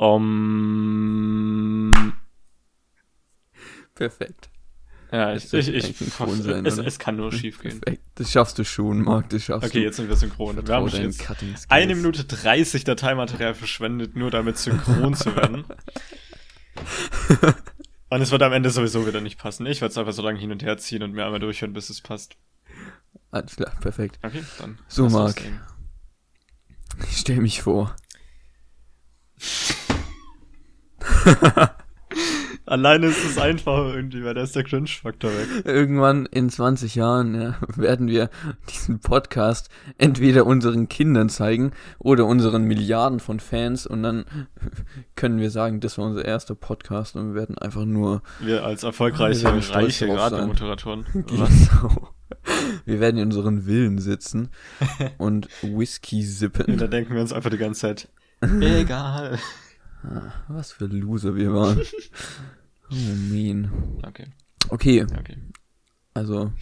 Um, Perfekt. ja, ich, ich, ich, Ton sein, es, es kann nur schief gehen. Perfekt. Das schaffst du schon, Marc, das schaffst Okay, du. jetzt sind wir synchron. Wir haben jetzt eine Minute 30 Dateimaterial verschwendet, nur damit synchron zu werden. Und es wird am Ende sowieso wieder nicht passen. Ich werde es einfach so lange hin und her ziehen und mir einmal durchhören, bis es passt. Alles klar, perfekt. Okay, dann. So, Marc. Ich stell mich vor. Alleine ist es einfacher irgendwie, weil da ist der Cringe-Faktor weg. Irgendwann in 20 Jahren ja, werden wir diesen Podcast entweder unseren Kindern zeigen oder unseren Milliarden von Fans und dann können wir sagen, das war unser erster Podcast und wir werden einfach nur Wir als erfolgreiche, Wir reiche. Radiomoderatoren. genau. Wir werden in unseren Villen sitzen und Whisky Und sippen. da denken wir uns einfach die ganze Zeit, egal. Ah, Was für Loser wir waren. Oh, mean. Okay, Okay, okay. also,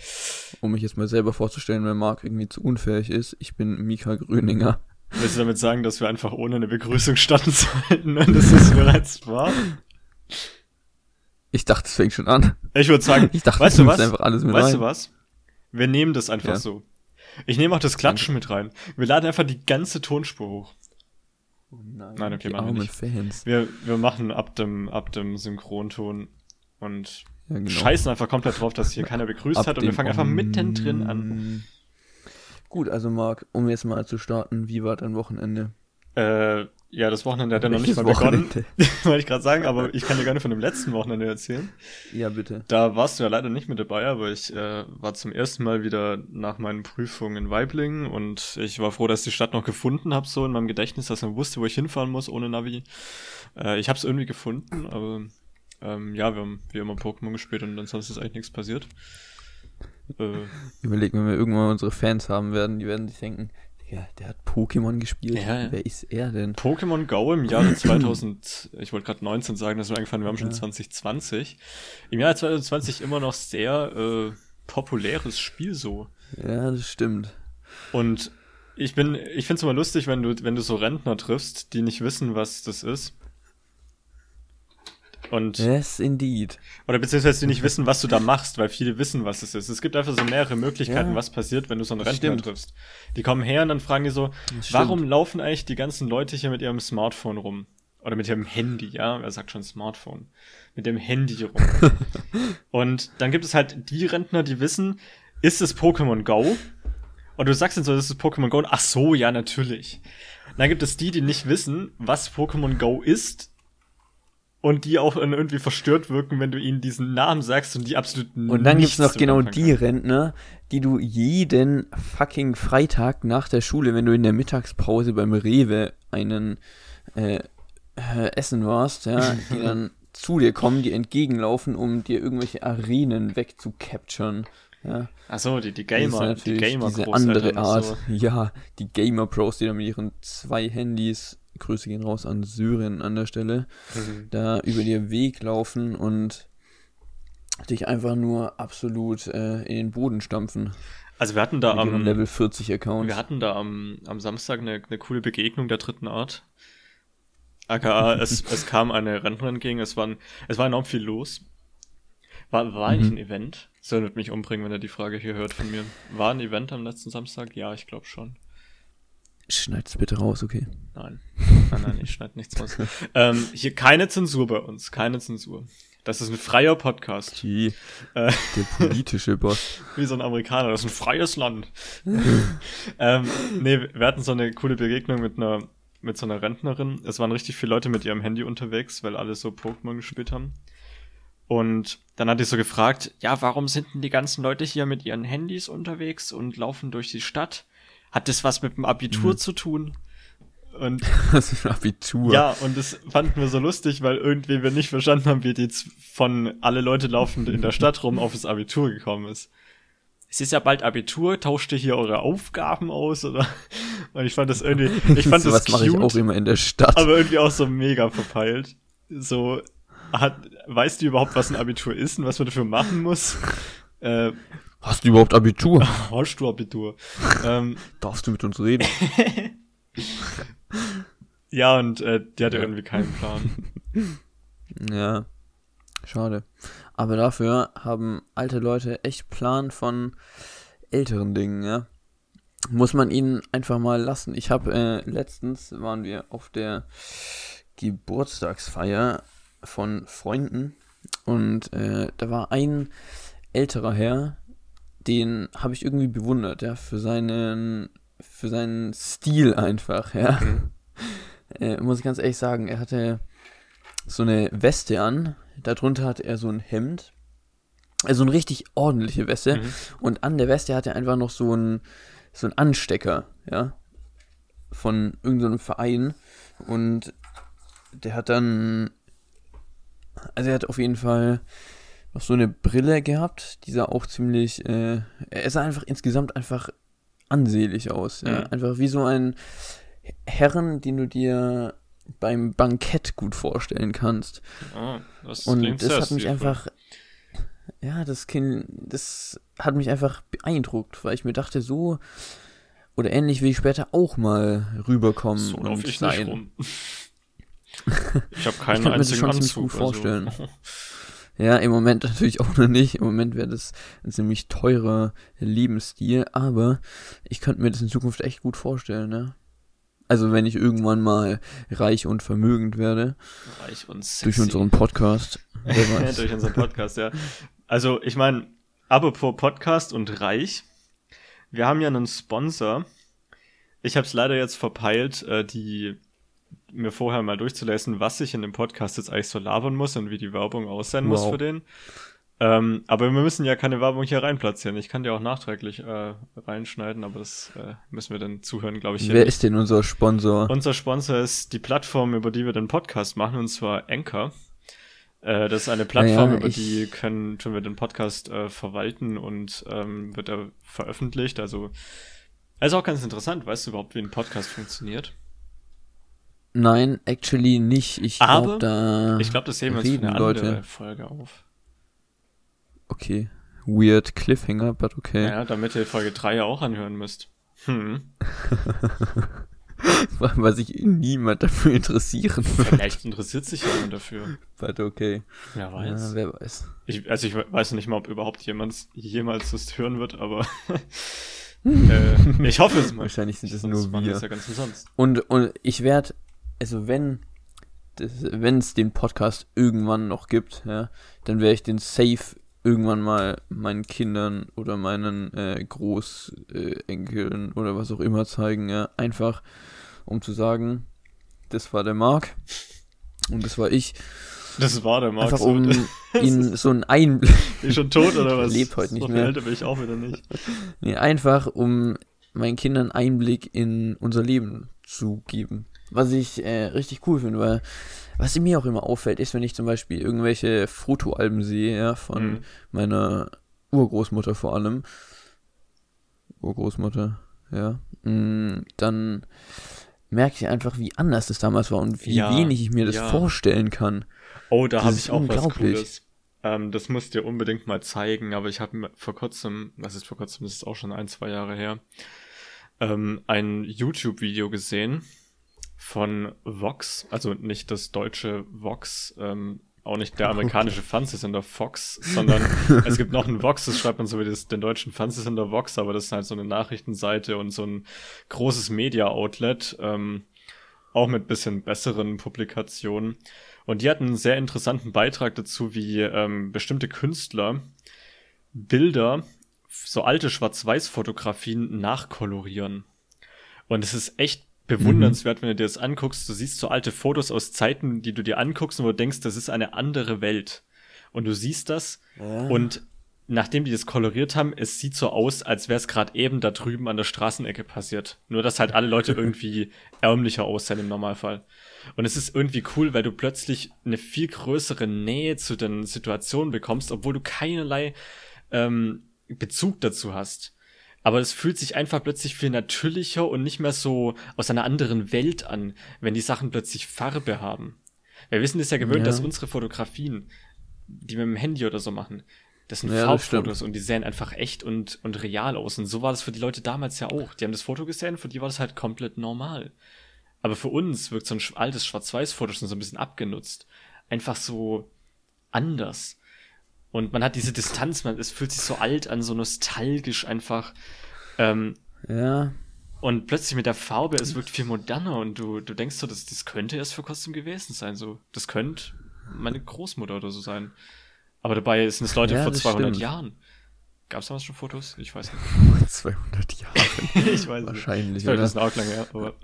um mich jetzt mal selber vorzustellen, wenn Marc irgendwie zu unfähig ist, ich bin Mika Gröninger. Willst du damit sagen, dass wir einfach ohne eine Begrüßung starten sollten und das ist bereits wahr? Ich dachte, es fängt schon an. Ich würde sagen, Ich dachte, weißt du was? einfach alles mit weißt rein. du was? Wir nehmen das einfach Ja. so. Ich nehme auch das Klatschen mit rein. Wir laden einfach die ganze Tonspur hoch. Oh nein, Nein, okay, machen wir nicht. Fans. Wir, wir machen ab dem, ab dem Synchronton und Ja, genau. scheißen einfach komplett drauf, dass hier keiner begrüßt Ab hat und wir fangen einfach mittendrin an. Gut, also Marc, um jetzt mal zu starten, wie war dein Wochenende? Äh, ja, das Wochenende hat ja noch nicht mal begonnen, wollte ich gerade sagen, aber ich kann dir gerne von dem letzten Wochenende erzählen. Ja, bitte. Da warst du ja leider nicht mit dabei, aber ich äh, war zum ersten Mal wieder nach meinen Prüfungen in Weiblingen und ich war froh, dass ich die Stadt noch gefunden habe, so in meinem Gedächtnis, dass man wusste, wo ich hinfahren muss ohne Navi. Äh, ich habe es irgendwie gefunden, aber ähm, ja, wir haben wie immer Pokémon gespielt und ansonsten ist eigentlich nichts passiert. Äh, Überleg, wenn wir irgendwann unsere Fans haben werden, die werden sich denken, Digga, der hat Pokémon gespielt. Ja, ja. Wer ist er denn? Pokémon Go im Jahre 2000, ich wollte gerade 19 sagen, das ist mir eingefallen, wir haben schon Ja. 2020. Im Jahr 2020 immer noch sehr äh, populäres Spiel so. Ja, das stimmt. Und ich bin, ich find's immer lustig, wenn du, wenn du so Rentner triffst, die nicht wissen, was das ist. Und, Yes, indeed. oder beziehungsweise die nicht wissen, was du da machst, weil viele wissen, was es ist. Es gibt einfach so mehrere Möglichkeiten, Ja. was passiert, wenn du so einen Rentner triffst. Die kommen her und dann fragen die so, warum laufen eigentlich die ganzen Leute hier mit ihrem Smartphone rum? Oder mit ihrem Handy, ja? Er sagt schon Smartphone. Mit dem Handy rum. und dann gibt es halt die Rentner, die wissen, ist es Pokémon Go? Und du sagst dann so, das ist Pokémon Go. Ach so, ja, natürlich. Dann gibt es die, die nicht wissen, was Pokémon Go ist. Und die auch dann irgendwie verstört wirken, wenn du ihnen diesen Namen sagst und die absolut Und dann gibt's nichts noch genau die. Rentner, die du jeden fucking Freitag nach der Schule, wenn du in der Mittagspause beim Rewe einen äh, äh, Essen warst, ja, die dann zu dir kommen, die entgegenlaufen, um dir irgendwelche Arenen wegzucapturen. Ja, Ach so, die, die Gamer, die Gamer diese andere Art. So. Ja, die Gamer Pros, die da mit ihren zwei Handys, Grüße gehen raus an Syrien an der Stelle, Mhm. da über dir Weg laufen und dich einfach nur absolut äh, in den Boden stampfen. Also wir hatten da mit am, Level 40 Account. wir hatten da am, am Samstag eine, eine coole Begegnung der dritten Art. AKA, es, es kam eine Rentnerin entgegen, es, waren, es war enorm viel los. War, war eigentlich Mhm. ein Event? Sören wird mich umbringen, wenn er die Frage hier hört von mir. War ein Event am letzten Samstag? Ja, ich glaube schon. Schneid's bitte raus, okay. Nein. Nein, nein, ich schneide nichts raus. ähm, hier keine Zensur bei uns, keine Zensur. Das ist ein freier Podcast. Die, Äh, der politische Boss. Wie so ein Amerikaner, das ist ein freies Land. ähm, nee, wir hatten so eine coole Begegnung mit einer, mit so einer Rentnerin. Es waren richtig viele Leute mit ihrem Handy unterwegs, weil alle so Pokémon gespielt haben. Und dann hat die so gefragt, ja, warum sind denn die ganzen Leute hier mit ihren Handys unterwegs und laufen durch die Stadt? Hat das was mit dem Abitur zu tun? Und Das ist ein Abitur. ja, und das fanden wir so lustig, weil irgendwie wir nicht verstanden haben, wie die jetzt von alle Leute laufen in der Stadt rum auf das Abitur gekommen ist. Es ist ja bald Abitur, tauscht ihr hier eure Aufgaben aus oder? Und ich fand das irgendwie, ich fand so das was mache ich auch immer in der Stadt. aber irgendwie auch so mega verpeilt. So, hat, weißt du überhaupt, was ein Abitur ist und was man dafür machen muss? Äh, Hast du überhaupt Abitur? hast du Abitur? ähm, Darfst du mit uns reden? Ja, und äh, die hatte ja. irgendwie keinen Plan. ja, schade. Aber dafür haben alte Leute echt Plan von älteren Dingen, ja. Muss man ihnen einfach mal lassen. Ich habe äh, letztens waren wir auf der Geburtstagsfeier von Freunden und äh, da war ein älterer Herr, den habe ich irgendwie bewundert, ja, für seinen für seinen Stil einfach, ja. Mhm. Äh, muss ich ganz ehrlich sagen, er hatte so eine Weste an, darunter hatte er so ein Hemd, also eine richtig ordentliche Weste mhm. und an der Weste hatte er einfach noch so ein so ein Anstecker, ja, von irgendeinem Verein und der hat dann also er hat auf jeden Fall noch so eine Brille gehabt, die sah auch ziemlich, äh, er sah einfach insgesamt einfach ansehlich aus. Ja? Mhm. Einfach wie so ein Herren, den du dir beim Bankett gut vorstellen kannst. Oh, das Und das hat mich einfach, ja, das kind, das hat mich einfach beeindruckt, weil ich mir dachte, so oder ähnlich will ich später auch mal rüberkommen so und ich sein. Nicht rum. ich habe keinen ich einzigen mir das schon Anzug, gut also. Ja, im Moment natürlich auch noch nicht. Im Moment wäre das ein ziemlich teurer Lebensstil, aber ich könnte mir das in Zukunft echt gut vorstellen, ne? Also wenn ich irgendwann mal reich und vermögend werde. Reich und sexy. Durch unseren Podcast. durch unseren Podcast, ja. Also ich meine, apropos Podcast und reich. Wir haben ja einen Sponsor. Ich habe es leider jetzt verpeilt, äh, die mir vorher mal durchzulesen, was ich in dem Podcast jetzt eigentlich so labern muss und wie die Werbung aussehen wow. muss für den. Ähm, aber wir müssen ja keine Werbung hier reinplatzieren. Ich kann dir auch nachträglich äh, reinschneiden, aber das äh, müssen wir dann zuhören, glaube ich. Wer ist denn unser Sponsor? Unser Sponsor ist die Plattform, über die wir den Podcast machen, und zwar Anchor. Äh, das ist eine Plattform, ja, über die können, tun wir den Podcast äh, verwalten und ähm, wird er veröffentlicht. Also, also auch ganz interessant. Weißt du überhaupt, wie ein Podcast funktioniert? Nein, actually nicht. Ich glaube, da. Ich glaube, das sehen wir uns für eine Leute. andere Folge auf. Okay. Weird Cliffhanger, but okay. Ja, damit ihr Folge 3 ja auch anhören müsst. Hm. Was sich niemand dafür interessieren wird. Vielleicht interessiert sich jemand dafür. But okay. Wer weiß. Ja, wer weiß. Ich, also ich weiß nicht mal, ob überhaupt jemand jemals das hören wird, aber äh, ich hoffe es mal. Wahrscheinlich sind es nur wir. Ja. Und, und ich werde also wenn wenn es den Podcast irgendwann noch gibt, ja, dann werde ich den safe irgendwann mal meinen Kindern oder meinen äh, Großenkeln äh, oder was auch immer zeigen, ja, einfach um zu sagen, das war der Marc und das war ich. Das war der Marc. Einfach um ihn so einen Einblick. Ich schon tot oder was? Lebt heute nicht mehr. Älter bin ich auch wieder nicht. Nee, einfach um meinen Kindern Einblick in unser Leben zu geben. Was ich äh, richtig cool finde, weil was mir auch immer auffällt, ist, wenn ich zum Beispiel irgendwelche Fotoalben sehe, ja, von mhm. meiner Urgroßmutter vor allem. Urgroßmutter, ja. Mh, mm, dann merke ich einfach, wie anders das damals war und wie ja, wenig ich mir das ja. vorstellen kann. Oh, da habe ich auch was Cooles. Ähm, das musst dir unbedingt mal zeigen, aber ich habe vor kurzem, was ist vor kurzem, das ist auch schon ein, zwei Jahre her, ähm, ein YouTube-Video gesehen von Vox, also nicht das deutsche Vox, ähm, auch nicht der amerikanische. Fernsehsender Fox, sondern es gibt noch einen Vox, das schreibt man so wie das, den deutschen Fernsehsender Vox, aber das ist halt so eine Nachrichtenseite und so ein großes Media-Outlet, ähm, auch mit bisschen besseren Publikationen. Und die hatten einen sehr interessanten Beitrag dazu, wie ähm, bestimmte Künstler Bilder, so alte Schwarz-Weiß-Fotografien nachkolorieren. Und es ist echt bewundernswert, mhm. wenn du dir das anguckst. Du siehst so alte Fotos aus Zeiten, die du dir anguckst und wo du denkst, das ist eine andere Welt. Und du siehst das ja. und nachdem die das koloriert haben, es sieht so aus, als wäre es gerade eben da drüben an der Straßenecke passiert. Nur, dass halt alle Leute irgendwie ärmlicher aussehen im Normalfall. Und es ist irgendwie cool, weil du plötzlich eine viel größere Nähe zu den Situationen bekommst, obwohl du keinerlei ähm, Bezug dazu hast aber es fühlt sich einfach plötzlich viel natürlicher und nicht mehr so aus einer anderen Welt an, wenn die Sachen plötzlich Farbe haben. Wir wissen es ja gewöhnt, ja. dass unsere Fotografien, die wir mit dem Handy oder so machen, das sind ja, Farbfotos und die sehen einfach echt und, und real aus. Und so war das für die Leute damals ja auch. Die haben das Foto gesehen, für die war das halt komplett normal. Aber für uns wirkt so ein altes Schwarz-Weiß-Foto schon so ein bisschen abgenutzt. Einfach so anders. Und man hat diese Distanz, man, es fühlt sich so alt an, so nostalgisch einfach. Ähm, ja. Und plötzlich mit der Farbe, es wirkt viel moderner und du, du denkst so, das, das könnte erst vor kurzem gewesen sein. So, das könnte meine Großmutter oder so sein. Aber dabei sind es Leute ja, vor 200 stimmt. Jahren. Gab es damals schon Fotos? Ich weiß nicht. 200 Jahre. ich weiß Wahrscheinlich. Nicht. Vielleicht ist es auch lange her, aber.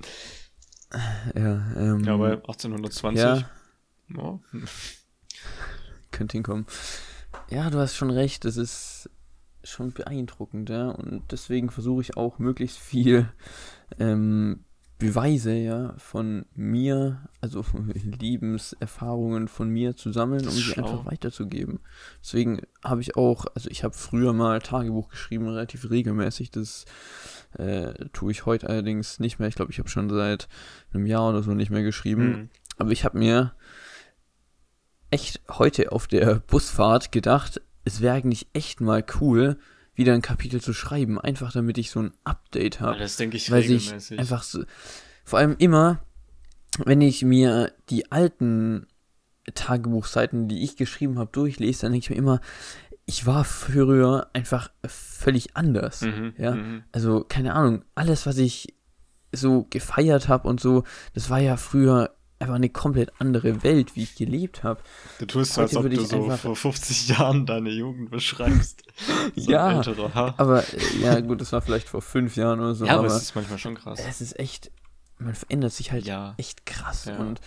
Ja, ähm, ja, aber 1820. Ja. Oh. Könnte hinkommen. Ja, du hast schon recht. Es ist schon beeindruckend, ja. Und deswegen versuche ich auch möglichst viel ähm, Beweise, ja, von mir, also Lebenserfahrungen von mir zu sammeln, um sie einfach weiterzugeben. Deswegen habe ich auch, also ich habe früher mal Tagebuch geschrieben, relativ regelmäßig. Das äh, tue ich heute allerdings nicht mehr. Ich glaube, ich habe schon seit einem Jahr oder so nicht mehr geschrieben. Mhm. Aber ich habe mir echt heute auf der Busfahrt gedacht, es wäre eigentlich echt mal cool, wieder ein Kapitel zu schreiben, einfach damit ich so ein Update habe. Das denke ich weil regelmäßig. Ich einfach so, vor allem immer, wenn ich mir die alten Tagebuchseiten, die ich geschrieben habe, durchlese, dann denke ich mir immer, ich war früher einfach völlig anders. Mhm, ja, mhm. also keine Ahnung, alles, was ich so gefeiert habe und so, das war ja früher einfach eine komplett andere Welt, wie ich gelebt habe. Du tust so, als ob du so vor 50 Jahren deine Jugend beschreibst. so ja, aber äh, ja gut, das war vielleicht vor fünf Jahren oder so. Ja, aber, aber es ist manchmal schon krass. Es ist echt, man verändert sich halt ja. echt krass ja. und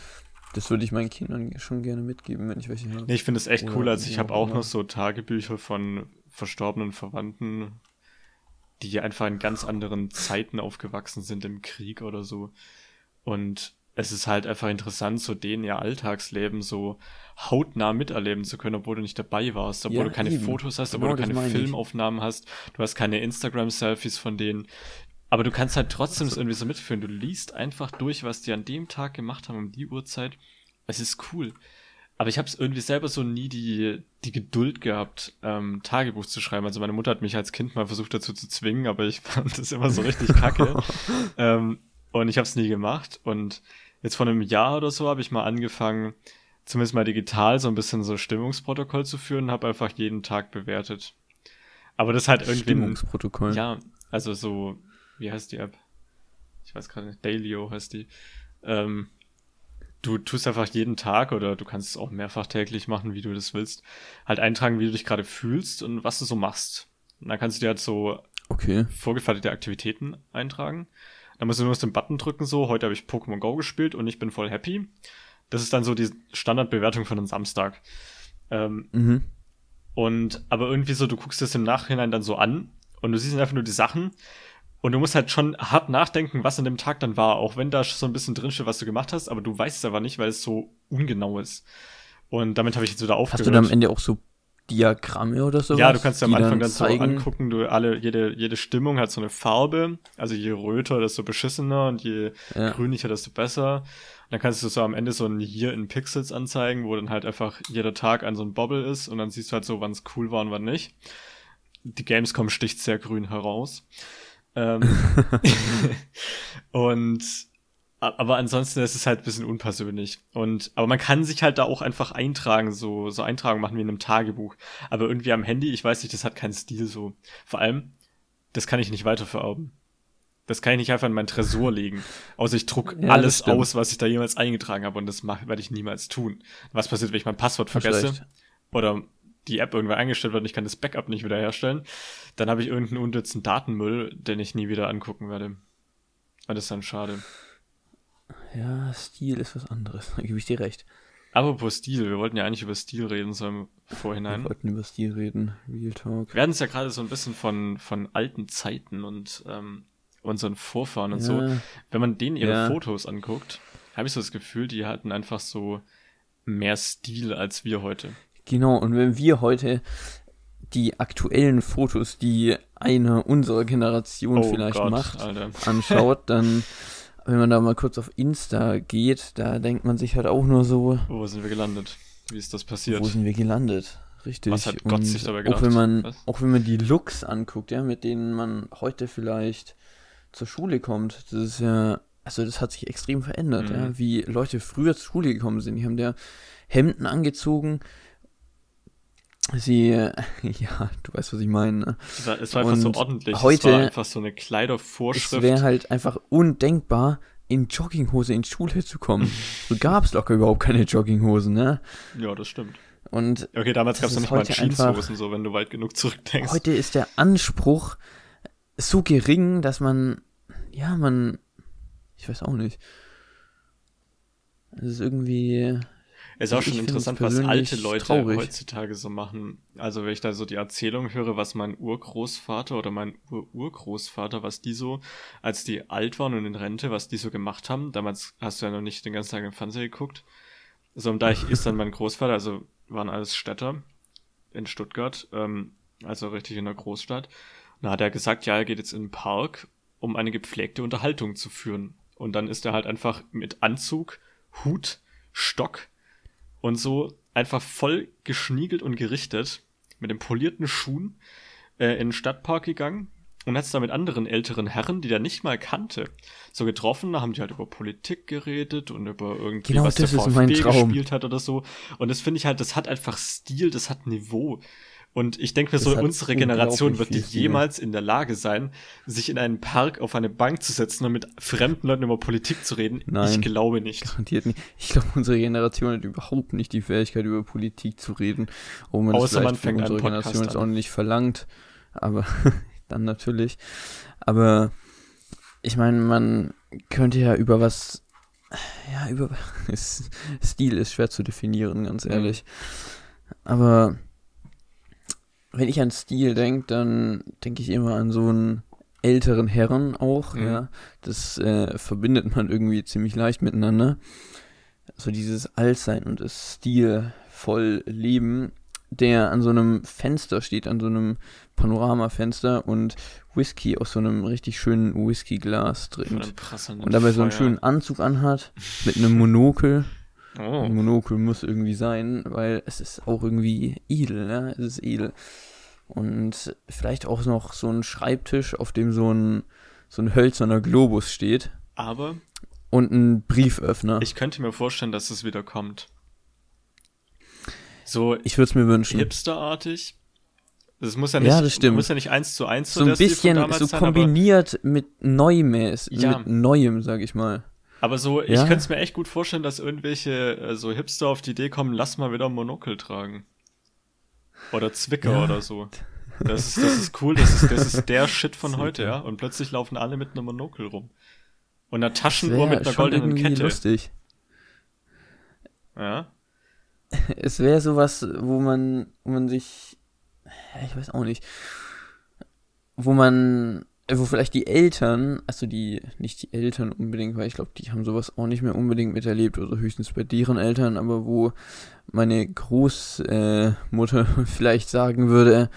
das würde ich meinen Kindern schon gerne mitgeben, wenn ich welche habe. Nee, ich finde es echt cool, also ich habe auch noch so Tagebücher von verstorbenen Verwandten, die einfach in ganz anderen Zeiten aufgewachsen sind im Krieg oder so. Und es ist halt einfach interessant, so denen ihr Alltagsleben so hautnah miterleben zu können, obwohl du nicht dabei warst, obwohl ja, du keine eben. Fotos hast, obwohl genau, du keine Filmaufnahmen ich. hast, du hast keine Instagram-Selfies von denen. Aber du kannst halt trotzdem es irgendwie so mitführen. Du liest einfach durch, was die an dem Tag gemacht haben, um die Uhrzeit. Es ist cool. Aber ich habe es irgendwie selber so nie die, die Geduld gehabt, ähm, Tagebuch zu schreiben. Also meine Mutter hat mich als Kind mal versucht dazu zu zwingen, aber ich fand das immer so richtig kacke. ähm, und ich habe es nie gemacht. Und jetzt vor einem Jahr oder so habe ich mal angefangen, zumindest mal digital so ein bisschen so Stimmungsprotokoll zu führen und habe einfach jeden Tag bewertet. Aber das halt irgendwie. Stimmungsprotokoll. Ja, also so, wie heißt die App? Ich weiß gerade nicht, Dailyo heißt die. Ähm, du tust einfach jeden Tag oder du kannst es auch mehrfach täglich machen, wie du das willst, halt eintragen, wie du dich gerade fühlst und was du so machst. Und dann kannst du dir halt so okay. vorgefertigte Aktivitäten eintragen. Da musst du nur den Button drücken, so, heute habe ich Pokémon Go gespielt und ich bin voll happy. Das ist dann so die Standardbewertung von einem Samstag. Ähm, mhm. Und, aber irgendwie so, du guckst das im Nachhinein dann so an und du siehst einfach nur die Sachen und du musst halt schon hart nachdenken, was an dem Tag dann war, auch wenn da so ein bisschen drinsteht, was du gemacht hast, aber du weißt es aber nicht, weil es so ungenau ist. Und damit habe ich jetzt wieder aufgehört. Hast du dann am Ende auch so Diagramme oder so. Ja, du kannst ja am Anfang dann, dann so angucken, du alle, jede, jede Stimmung hat so eine Farbe. Also je röter, desto beschissener und je ja. grünlicher, desto besser. Und dann kannst du so am Ende so ein hier in Pixels anzeigen, wo dann halt einfach jeder Tag an so ein Bobble ist und dann siehst du halt so, wann es cool war und wann nicht. Die Gamescom sticht sehr grün heraus. Ähm, und aber ansonsten ist es halt ein bisschen unpersönlich. Und, aber man kann sich halt da auch einfach eintragen, so, so Eintragen machen wie in einem Tagebuch. Aber irgendwie am Handy, ich weiß nicht, das hat keinen Stil so. Vor allem, das kann ich nicht weiterverarbeiten. Das kann ich nicht einfach in meinen Tresor legen. Außer ich druck ja, alles aus, was ich da jemals eingetragen habe. Und das werde ich niemals tun. Was passiert, wenn ich mein Passwort vergesse? Oder die App irgendwann eingestellt wird und ich kann das Backup nicht wiederherstellen? Dann habe ich irgendeinen unnützen Datenmüll, den ich nie wieder angucken werde. Und das ist dann schade. Ja, Stil ist was anderes, da gebe ich dir recht. Apropos Stil, wir wollten ja eigentlich über Stil reden, so im Vorhinein. Wir wollten über Stil reden, Real Talk. Wir hatten es ja gerade so ein bisschen von, von alten Zeiten und ähm, unseren Vorfahren und ja. so. Wenn man denen ihre ja. Fotos anguckt, habe ich so das Gefühl, die hatten einfach so mehr Stil als wir heute. Genau, und wenn wir heute die aktuellen Fotos, die eine unserer Generation oh vielleicht Gott, macht, Alter. anschaut, dann wenn man da mal kurz auf Insta geht, da denkt man sich halt auch nur so. Wo sind wir gelandet? Wie ist das passiert? Wo sind wir gelandet? Richtig. Was hat Gott sich dabei gedacht? Auch wenn man, auch wenn man die Looks anguckt, ja, mit denen man heute vielleicht zur Schule kommt, das ist ja also das hat sich extrem verändert, Mhm. ja, wie Leute früher zur Schule gekommen sind. Die haben der Hemden angezogen. Sie, äh, ja, du weißt, was ich meine. Ne? Es war, es war einfach so ordentlich. heute- es war einfach so eine Es Kleidervorschrift. wäre halt einfach undenkbar, in Jogginghose in die Schule zu kommen. so gab's locker überhaupt keine Jogginghosen, ne? ja, das stimmt. Und Okay, damals gab es noch ist nicht mal Jeanshosen, so wenn du weit genug zurückdenkst. heute ist der Anspruch so gering, dass man, ja, man, ich weiß auch nicht. Es ist irgendwie, Es ist auch Ich schon interessant, was alte Leute traurig. heutzutage so machen. Also wenn ich da so die Erzählung höre, was mein Urgroßvater oder mein Ur-Urgroßvater, was die so, als die alt waren und in Rente, was die so gemacht haben. Damals hast du ja noch nicht den ganzen Tag im Fernseher geguckt. So, und da ich ist dann mein Großvater, also waren alles Städter in Stuttgart, ähm, also richtig in der Großstadt. Da hat er gesagt, ja, er geht jetzt in den Park, um eine gepflegte Unterhaltung zu führen. Und dann ist er halt einfach mit Anzug, Hut, Stock und so einfach voll geschniegelt und gerichtet mit den polierten Schuhen äh, in den Stadtpark gegangen und hat es da mit anderen älteren Herren, die der nicht mal kannte, so getroffen. Da haben die halt über Politik geredet und über irgendwie, Genau was der VfB gespielt hat oder so. Und das finde ich halt, das hat einfach Stil, das hat Niveau. Und ich denke mir Das so, unsere Generation wird die jemals in der Lage sein, sich in einen Park auf eine Bank zu setzen und mit fremden Leuten über Politik zu reden. Ich Nein. glaube nicht. garantiert nicht. Ich glaube, unsere Generation hat überhaupt nicht die Fähigkeit, über Politik zu reden. Ob man Außer man fängt unserer Podcast Generation jetzt auch nicht verlangt. Aber dann natürlich. Aber ich meine, man könnte ja über was. Ja, über. Stil ist schwer zu definieren, ganz Mhm. ehrlich. Aber wenn ich an Stil denke, dann denke ich immer an so einen älteren Herren auch, Mhm. ja. Das äh, verbindet man irgendwie ziemlich leicht miteinander. So dieses Altsein und das stilvoll Leben, der an so einem Fenster steht, an so einem Panoramafenster und Whisky aus so einem richtig schönen Whiskyglas trinkt. Und dabei so einen Feuer. schönen Anzug anhat, mit einem Monokel. Oh. Ein Monokel muss irgendwie sein, weil es ist auch irgendwie edel, ne? Es ist edel. Und vielleicht auch noch so ein Schreibtisch, auf dem so ein, so ein hölzerner Globus steht Aber und ein Brieföffner. Ich, ich könnte mir vorstellen, dass es wieder kommt. So würde es mir wünschen. hipsterartig. Das muss ja nicht, Ja, das stimmt. muss ja nicht eins zu eins so ein Stil von bisschen so sein, kombiniert mit Neues, Ja. mit Neuem, sag ich mal. aber so, ich Ja. könnte es mir echt gut vorstellen, dass irgendwelche äh, so Hipster auf die Idee kommen, lass mal wieder ein Monokel tragen. Oder Zwicker Ja. oder so. Das ist, das ist cool, das ist, das ist der Shit von heute, ja. Und plötzlich laufen alle mit einem Monokel rum. Und einer Taschenuhr mit einer goldenen Kette. lustig. Ja. Es wäre sowas, wo man, wo man sich, ich weiß auch nicht, wo man, wo vielleicht die Eltern, also die, nicht die Eltern unbedingt, weil ich glaube, die haben sowas auch nicht mehr unbedingt miterlebt, oder höchstens bei deren Eltern, aber wo meine Großmutter äh, Mutter vielleicht sagen würde,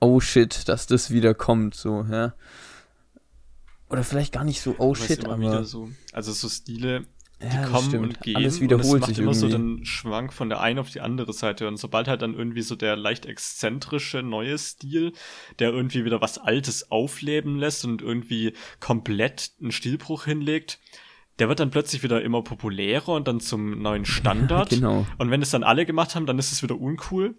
oh shit, dass das wieder kommt, so, ja. Oder vielleicht gar nicht so, oh shit, aber, so. Also so Stile, die ja, kommen stimmt. und gehen. Alles und wiederholt es macht sich immer irgendwie. so den Schwank von der einen auf die andere Seite. Und sobald halt dann irgendwie so der leicht exzentrische neue Stil, der irgendwie wieder was Altes aufleben lässt und irgendwie komplett einen Stilbruch hinlegt, der wird dann plötzlich wieder immer populärer und dann zum neuen Standard. genau. Und wenn es dann alle gemacht haben, dann ist es wieder uncool.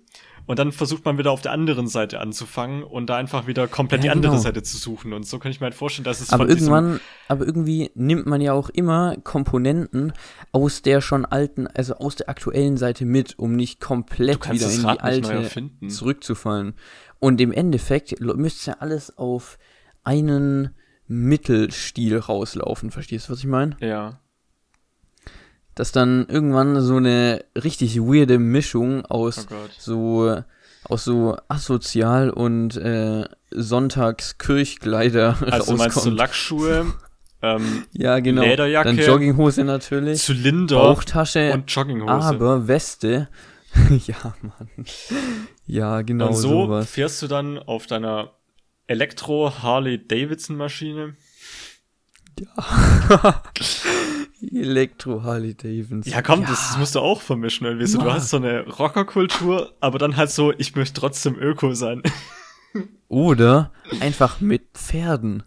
Und dann versucht man wieder auf der anderen Seite anzufangen und da einfach wieder komplett Ja, die andere genau. Seite zu suchen. Und so kann ich mir halt vorstellen, dass es Aber irgendwann, aber irgendwie nimmt man ja auch immer Komponenten aus der schon alten, also aus der aktuellen Seite mit, um nicht komplett wieder in die alte zurückzufallen. Und im Endeffekt müsste ja alles auf einen Mittelstil rauslaufen, verstehst du, was ich meine? Ja. Dass dann irgendwann so eine richtig weirde Mischung Oh aus Gott. so aus so asozial und äh, Sonntagskirchkleider Also meinst du rauskommt. Lackschuhe, ähm, Ja, genau. Lederjacke, Dann Jogginghose natürlich, Zylinder Bauchtasche, und Jogginghose. aber Weste. ja, Mann. Ja, genau und so sowas. fährst du dann auf deiner Elektro Harley Davidson Maschine. Elektro Harley Davidson. Ja, komm, Das, das musst du auch vermischen irgendwie. So, du Ja. hast so eine Rockerkultur, aber dann halt so, ich möchte trotzdem Öko sein. Oder einfach mit Pferden.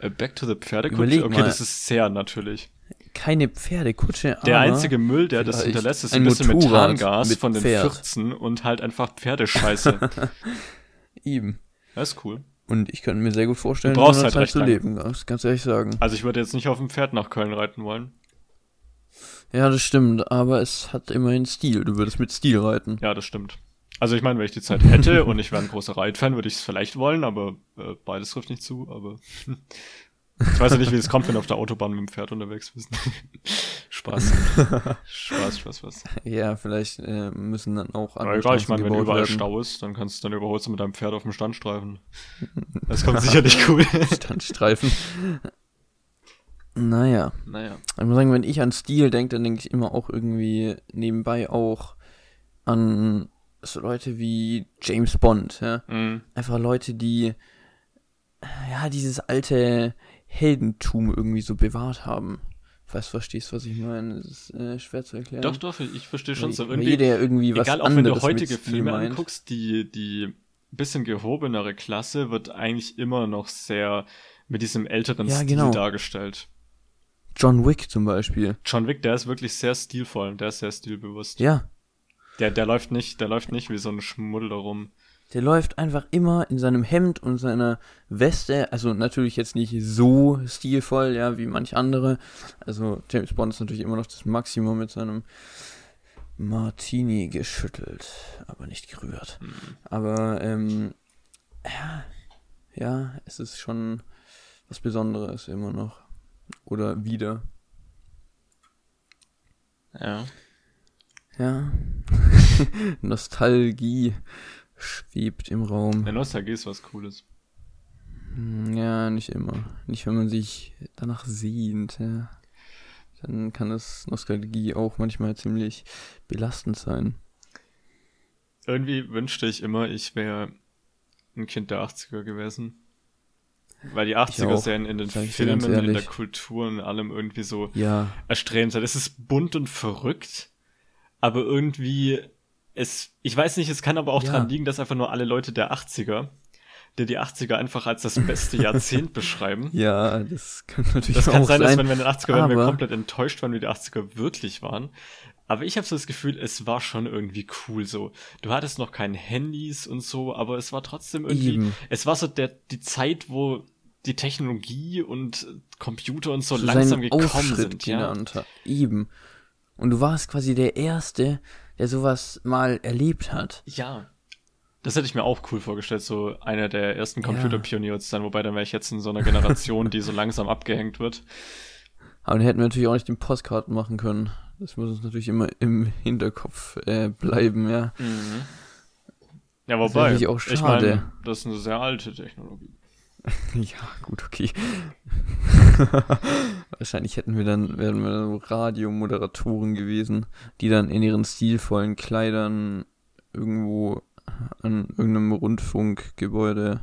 Äh, Back to the Pferdekutsche? Überleg okay, mal. das ist sehr natürlich. Keine Pferdekutsche, Der einzige Müll, der das hinterlässt, ist ein ein bisschen Motorrad Methangas mit von den Pferd. 14 und halt einfach Pferdescheiße. eben. das ist cool. Und ich könnte mir sehr gut vorstellen, Du brauchst halt Zeit recht zu lange. leben, ganz, ganz ehrlich sagen. Also ich würde jetzt nicht auf dem Pferd nach Köln reiten wollen. Ja, das stimmt, aber es hat immerhin Stil. Du würdest mit Stil reiten. Ja, das stimmt. Also ich meine, wenn ich die Zeit hätte und ich wäre ein großer Reitfan, würde ich es vielleicht wollen, aber äh, beides trifft nicht zu, aber ich weiß ja nicht, wie es kommt, wenn wir auf der Autobahn mit dem Pferd unterwegs sind. Spaß. Spaß, Spaß, Spaß. Ja, vielleicht äh, müssen dann auch andere egal, ich meine, wenn überall werden. Stau ist, dann kannst du dann überholst du mit deinem Pferd auf dem Standstreifen. Das kommt sicherlich cool. Standstreifen. Naja, naja. ich muss sagen, wenn ich an Stil denke, dann denke ich immer auch irgendwie nebenbei auch an so Leute wie James Bond, ja. Mhm. Einfach Leute, die ja dieses alte Heldentum irgendwie so bewahrt haben. Falls du verstehst, was ich meine. Das ist äh, schwer zu erklären. Doch, doch, ich verstehe schon so irgendwie. jeder irgendwie was Egal, auch wenn du heutige Filme meint. anguckst, die, die bisschen gehobenere Klasse wird eigentlich immer noch sehr mit diesem älteren Ja, Stil genau. dargestellt. John Wick zum Beispiel. John Wick, der ist wirklich sehr stilvoll, der ist sehr stilbewusst. Ja, Der, der läuft nicht, der läuft nicht wie so ein Schmuddel rum. Der läuft einfach immer in seinem Hemd und seiner Weste, also natürlich jetzt nicht so stilvoll, ja, wie manch andere. Also James Bond ist natürlich immer noch das Maximum mit seinem Martini geschüttelt, aber nicht gerührt. Hm. Aber ähm, ja, ja, es ist schon was Besonderes immer noch. Oder wieder. Ja. Ja. Nostalgie schwebt im Raum. Der Nostalgie ist was Cooles. Hm, Ja, nicht immer. Nicht, wenn man sich danach sehnt, ja. Dann kann das Nostalgie auch manchmal ziemlich belastend sein. Irgendwie wünschte ich immer, ich wäre ein Kind der 80er gewesen. Weil die 80er-Serien in den Filmen, in der. Kultur und allem irgendwie so Ja, erstrebenswert. Es ist bunt und verrückt, aber irgendwie es, ich weiß nicht, es kann aber auch Ja. dran liegen, dass einfach nur alle Leute der 80er, die die 80er einfach als das beste Jahrzehnt beschreiben. ja, das kann natürlich Das kann auch sein, sein. dass wenn wir in den 80er waren, wir komplett enttäuscht waren, wie die 80er wirklich waren. Aber ich habe so das Gefühl, es war schon irgendwie cool so. Du hattest noch keine Handys und so, aber es war trotzdem irgendwie, Eben. es war so der, die Zeit, wo die Technologie und Computer und so zu langsam gekommen Aufschritt sind, ja. Eben. Und du warst quasi der Erste, der sowas mal erlebt hat. Ja. Das hätte ich mir auch cool vorgestellt, so einer der ersten Ja. Computerpioniere zu sein, wobei dann wäre ich jetzt in so einer Generation, die so langsam abgehängt wird. Aber dann hätten wir natürlich auch nicht den Postkarten machen können. Das muss uns natürlich immer im Hinterkopf äh, bleiben, ja. Ja, Das wobei, natürlich auch ich schade. meine, das ist eine sehr alte Technologie. Ja, gut, okay. Wahrscheinlich hätten wir dann, wären wir Radiomoderatoren gewesen, die dann in ihren stilvollen Kleidern irgendwo an irgendeinem Rundfunkgebäude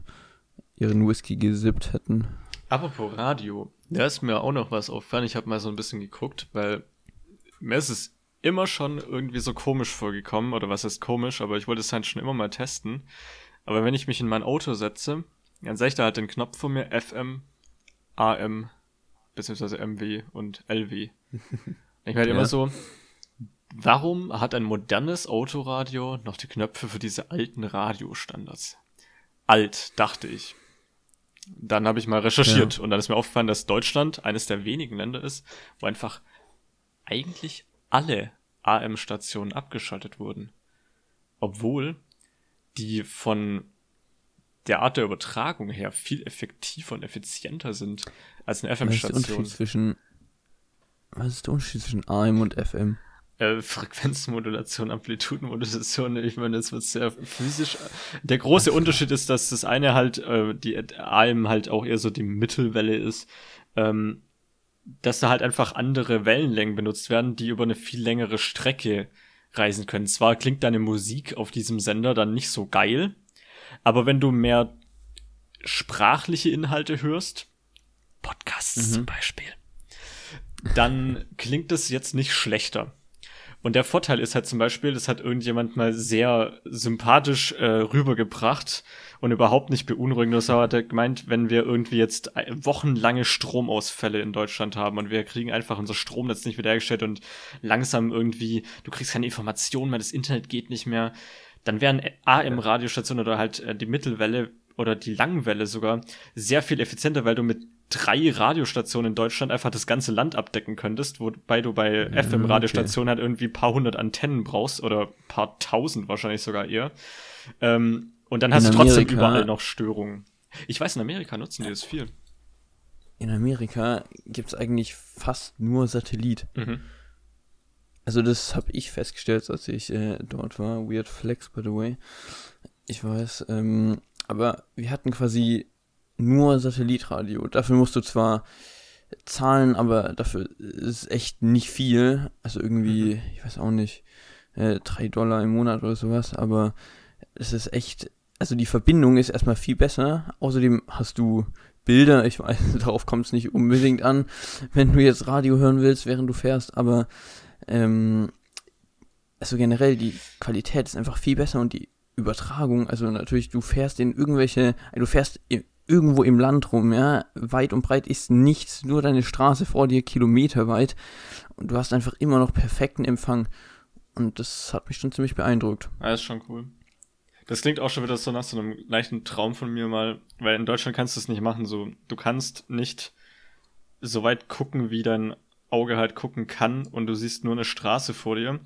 ihren Whisky gesippt hätten. Apropos Radio, da ist mir auch noch was aufgefallen. Ich habe mal so ein bisschen geguckt, weil mir ist es immer schon irgendwie so komisch vorgekommen, oder was ist komisch, aber ich wollte es halt schon immer mal testen. Aber wenn ich mich in mein Auto setze, dann sehe ich da halt den Knopf vor mir, FM, AM, beziehungsweise MW und LW. Ich werde Ja. immer so, warum hat ein modernes Autoradio noch die Knöpfe für diese alten Radiostandards? Alt, dachte ich. Dann habe ich mal recherchiert und dann ist mir aufgefallen, dass Deutschland eines der wenigen Länder ist, wo einfach eigentlich alle AM-Stationen abgeschaltet wurden. Obwohl die von der Art der Übertragung her viel effektiver und effizienter sind als eine Was ist der Unterschied FM-Station. zwischen, was ist der Unterschied zwischen AM und FM? Äh, Frequenzmodulation, Amplitudenmodulation, ich meine, das wird sehr physisch. Der große Unterschied ist, dass das eine halt, äh, die AM halt auch eher so die Mittelwelle ist, ähm, dass da halt einfach andere Wellenlängen benutzt werden, die über eine viel längere Strecke reisen können. Zwar klingt deine Musik auf diesem Sender dann nicht so geil, aber wenn du mehr sprachliche Inhalte hörst, Podcasts Mhm. zum Beispiel, dann klingt es jetzt nicht schlechter. Und der Vorteil ist halt zum Beispiel, das hat irgendjemand mal sehr sympathisch äh, rübergebracht und überhaupt nicht beunruhigend. Das hat er gemeint, wenn wir irgendwie jetzt wochenlange Stromausfälle in Deutschland haben und wir kriegen einfach unser Stromnetz nicht wiederhergestellt und langsam irgendwie, du kriegst keine Informationen mehr, das Internet geht nicht mehr, dann wären AM-Radiostationen oder halt äh, die Mittelwelle oder die Langwelle sogar sehr viel effizienter, weil du mit drei Radiostationen in Deutschland einfach das ganze Land abdecken könntest, wobei du bei ja, FM-Radiostationen okay. halt irgendwie paar hundert Antennen brauchst oder paar tausend wahrscheinlich sogar eher. Ähm, und dann hast in du trotzdem überall noch Störungen. Ich weiß, in Amerika nutzen die das viel. In Amerika gibt es eigentlich fast nur Satellit. Mhm. Also das habe ich festgestellt, als ich äh, dort war. Weird Flex, by the way. Ich weiß. Ähm, aber wir hatten quasi nur Satellitradio. Dafür musst du zwar zahlen, aber dafür ist echt nicht viel. Also irgendwie, mhm. ich weiß auch nicht, äh, drei Dollar im Monat oder sowas, aber es ist echt, also die Verbindung ist erstmal viel besser. Außerdem hast du Bilder, ich weiß, darauf kommt es nicht unbedingt an, wenn du jetzt Radio hören willst, während du fährst, aber ähm, also generell die Qualität ist einfach viel besser und die Übertragung, also natürlich, du fährst in irgendwelche, du fährst irgendwo im Land rum, ja, weit und breit ist nichts, nur deine Straße vor dir, kilometerweit und du hast einfach immer noch perfekten Empfang und das hat mich schon ziemlich beeindruckt. Ja, ist schon cool. Das klingt auch schon wieder so nach so einem leichten Traum von mir mal, weil in Deutschland kannst du es nicht machen, so, du kannst nicht so weit gucken, wie dein Auge halt gucken kann und du siehst nur eine Straße vor dir,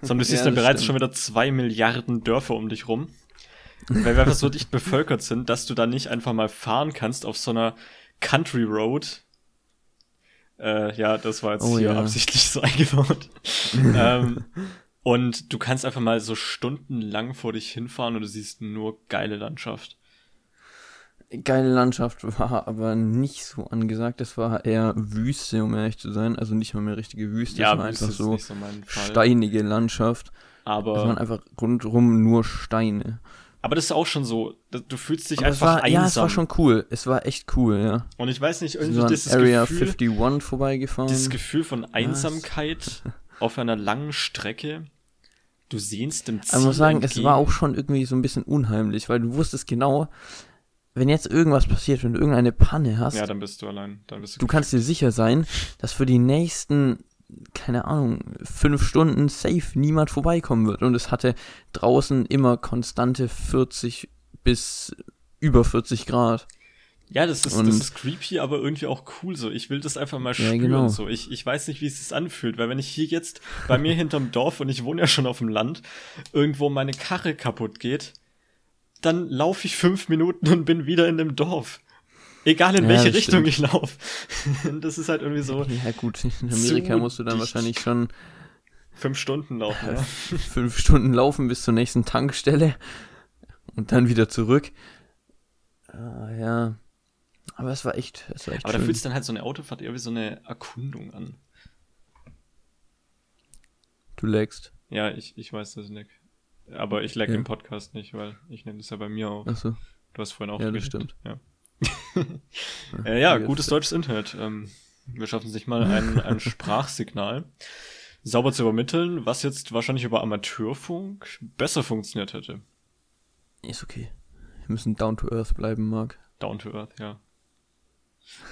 sondern du siehst ja, dann bereits stimmt. schon wieder zwei Milliarden Dörfer um dich rum weil wir einfach so dicht bevölkert sind, dass du da nicht einfach mal fahren kannst auf so einer Country Road. Äh, ja, das war jetzt oh, hier ja. absichtlich so eingebaut. ähm, und du kannst einfach mal so stundenlang vor dich hinfahren und du siehst nur geile Landschaft. Geile Landschaft war aber nicht so angesagt. Das war eher Wüste, um ehrlich zu sein. Also nicht mal mehr richtige Wüste. Ja, das war einfach so, so steinige Landschaft. Aber. Das waren einfach rundherum nur Steine. Aber das ist auch schon so, du fühlst dich Aber einfach war, einsam. Ja, es war schon cool. Es war echt cool, ja. Und ich weiß nicht, irgendwie das Area Gefühl, 51 vorbeigefahren. Das Gefühl von Einsamkeit auf einer langen Strecke. Du sehnst dem Ziel Aber ich muss sagen, entgegen. es war auch schon irgendwie so ein bisschen unheimlich, weil du wusstest genau, wenn jetzt irgendwas passiert, wenn du irgendeine Panne hast. Ja, dann bist du allein. Dann bist du, du kannst dir sicher sein, dass für die nächsten keine Ahnung, fünf Stunden safe niemand vorbeikommen wird. Und es hatte draußen immer konstante 40 bis über 40 Grad. Ja, das ist, das ist creepy, aber irgendwie auch cool so. Ich will das einfach mal spüren. Ja, genau. so. Ich, ich weiß nicht, wie es sich anfühlt, weil wenn ich hier jetzt bei mir hinterm Dorf und ich wohne ja schon auf dem Land, irgendwo meine Karre kaputt geht, dann laufe ich fünf Minuten und bin wieder in dem Dorf. Egal in ja, welche Richtung stimmt. ich laufe. das ist halt irgendwie so. Ja, gut, in Amerika musst du dann wahrscheinlich schon fünf Stunden laufen, ja. Fünf Stunden laufen bis zur nächsten Tankstelle und dann wieder zurück. Ah, ja. Aber es war echt, es war echt Aber schön. da fühlt sich dann halt so eine Autofahrt eher wie so eine Erkundung an. Du lagst. Ja, ich, ich weiß das nicht. Aber ich lag ja. im Podcast nicht, weil ich nehme das ja bei mir auf. Ach so. Du hast vorhin auch Ja, das stimmt. Ja. äh, ja, gutes deutsches Internet. Ähm, wir schaffen sich mal ein, ein Sprachsignal sauber zu übermitteln, was jetzt wahrscheinlich über Amateurfunk besser funktioniert hätte. Ist okay. Wir müssen down to earth bleiben, Marc. Down to earth, ja.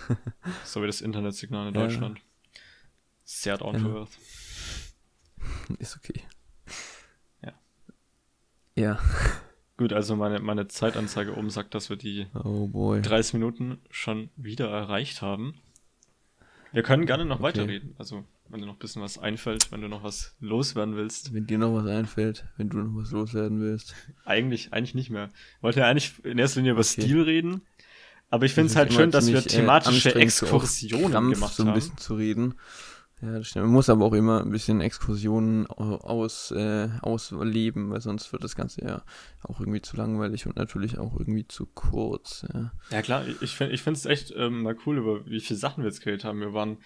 so wie das Internetsignal in Deutschland. Ja. Sehr down ja. to earth. Ist okay. Ja. Gut, also meine, meine Zeitanzeige oben sagt, dass wir die oh 30 Minuten schon wieder erreicht haben. Wir können gerne noch okay. weiterreden. Also, wenn dir noch ein bisschen was einfällt, wenn du noch was loswerden willst. Wenn dir noch was einfällt, wenn du noch was loswerden willst. Eigentlich, eigentlich nicht mehr. Ich wollte ja eigentlich in erster Linie über okay. Stil reden. Aber ich finde es halt schön, dass wir äh, thematische Exkursionen gemacht haben. so ein bisschen zu reden. Ja, das stimmt. Man muss aber auch immer ein bisschen Exkursionen aus, äh, ausleben, weil sonst wird das Ganze ja auch irgendwie zu langweilig und natürlich auch irgendwie zu kurz. Ja, ja klar, ich finde es echt ähm, mal cool, über wie viele Sachen wir jetzt geredet haben. Wir waren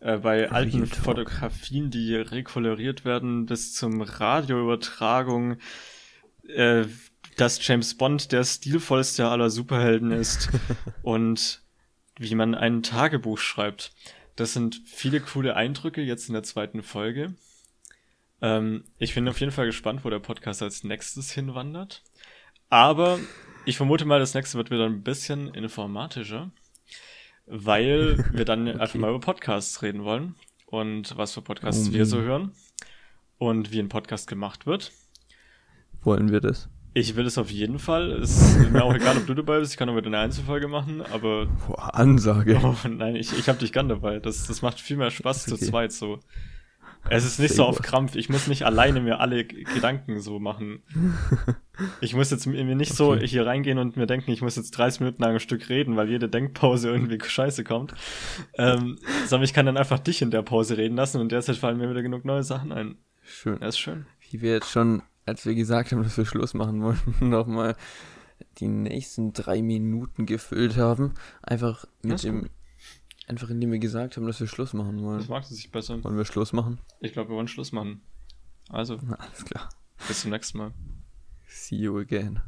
äh, bei Real alten Talk. Fotografien, die rekoloriert werden, bis zum Radioübertragung, äh, dass James Bond der stilvollste aller Superhelden ist und wie man ein Tagebuch schreibt. Das sind viele coole Eindrücke jetzt in der zweiten Folge. Ähm, ich bin auf jeden Fall gespannt, wo der Podcast als nächstes hinwandert. Aber ich vermute mal, das nächste wird wieder ein bisschen informatischer, weil wir dann okay. einfach mal über Podcasts reden wollen und was für Podcasts oh, wir so hören und wie ein Podcast gemacht wird. Wollen wir das? Ich will es auf jeden Fall. Es ist mir auch egal, ob du dabei bist. Ich kann auch wieder eine Einzelfolge machen, aber. Boah, Ansage. Oh, nein, ich, ich hab dich gern dabei. Das, das macht viel mehr Spaß okay. zu zweit so. Es ist nicht Sehr so auf Krampf. Ich muss nicht alleine mir alle Gedanken so machen. Ich muss jetzt mir nicht okay. so hier reingehen und mir denken, ich muss jetzt 30 Minuten lang ein Stück reden, weil jede Denkpause irgendwie scheiße kommt. Ähm, sondern ich kann dann einfach dich in der Pause reden lassen und derzeit fallen mir wieder genug neue Sachen ein. Schön. Das ist schön. Wie wir jetzt schon als wir gesagt haben, dass wir Schluss machen wollten, nochmal die nächsten drei Minuten gefüllt haben. Einfach mit dem. Gut. Einfach indem wir gesagt haben, dass wir Schluss machen wollen. Das mag sich besser. Wollen wir Schluss machen? Ich glaube, wir wollen Schluss machen. Also. Na, alles klar. Bis zum nächsten Mal. See you again.